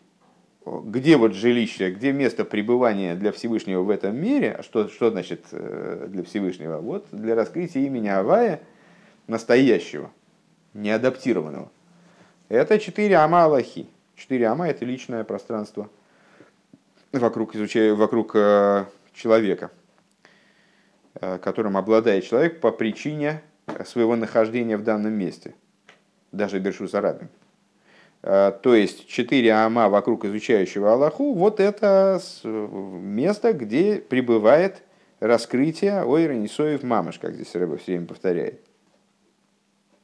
где вот жилище, где место пребывания для Всевышнего в этом мире, а что, что значит э, для Всевышнего? Вот для раскрытия имени Авая, настоящего, неадаптированного. Это четыре ама Аллахи. Четыре ама – это личное пространство вокруг, изучая, вокруг э, человека, э, которым обладает человек по причине своего нахождения в данном месте, даже Бершу Сарабим. Э, то есть четыре ама вокруг изучающего Аллаху, вот это место, где пребывает раскрытие Ойра Нисоев Мамаш, как здесь Рэба все время повторяет.